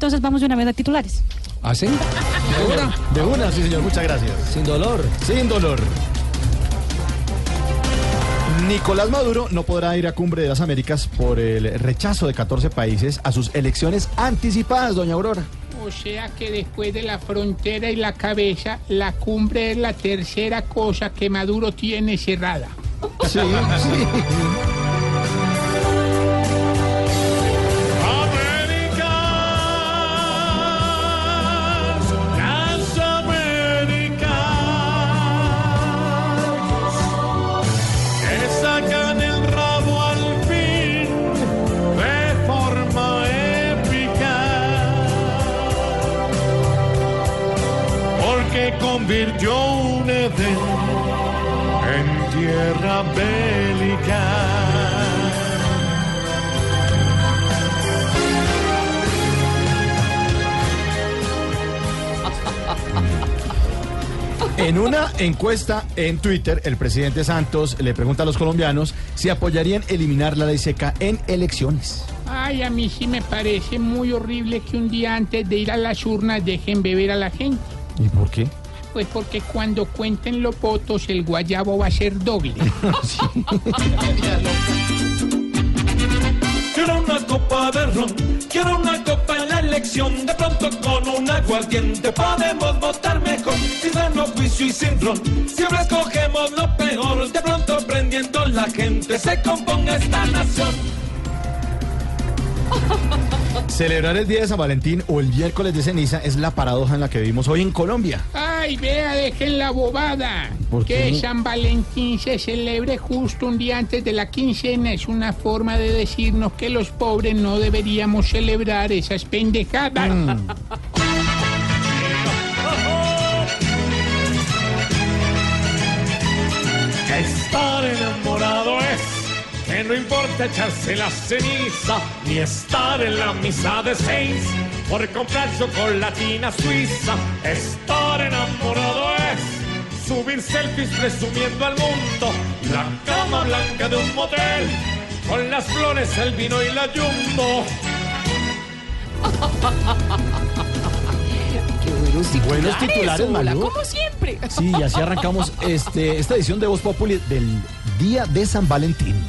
Entonces vamos de una vez a titulares. ¿Ah, sí? ¿De una? De una, sí, señor, muchas gracias. Sin dolor. Sin dolor. Nicolás Maduro no podrá ir a Cumbre de las Américas por el rechazo de 14 países a sus elecciones anticipadas, doña Aurora. O sea que después de la frontera y la cabeza, la cumbre es la tercera cosa que Maduro tiene cerrada. Sí, sí. Convirtió un Edén en tierra bélica. En una encuesta en Twitter, el presidente Santos le pregunta a los colombianos si apoyarían eliminar la ley seca en elecciones. Ay, a mí sí me parece muy horrible que un día antes de ir a las urnas dejen beber a la gente. ¿Y por qué? Pues porque cuando cuenten los votos el guayabo va a ser doble. Quiero una copa de ron, quiero una copa en la elección. De pronto con un aguardiente podemos votar mejor. Sin sano juicio y sin ron, siempre escogemos lo peor. De pronto prendiendo la gente se componga esta nación. Celebrar el día de San Valentín o el miércoles de ceniza es la paradoja en la que vivimos hoy en Colombia. Ay, vea, dejen la bobada. ¿Por que? San Valentín se celebre justo un día antes de la quincena es una forma de decirnos que los pobres no deberíamos celebrar esas pendejadas. Mm. Estar enamorado es que no importa echarse la ceniza ni estar en la misa de seis por comprar chocolatina suiza. Estar subir selfies presumiendo al mundo la cama blanca de un motel con las flores, el vino y la jumbo. Buenos titulares, Hola, Malú. como siempre. Sí, y así arrancamos este, esta edición de Voz Populi del día de San Valentín.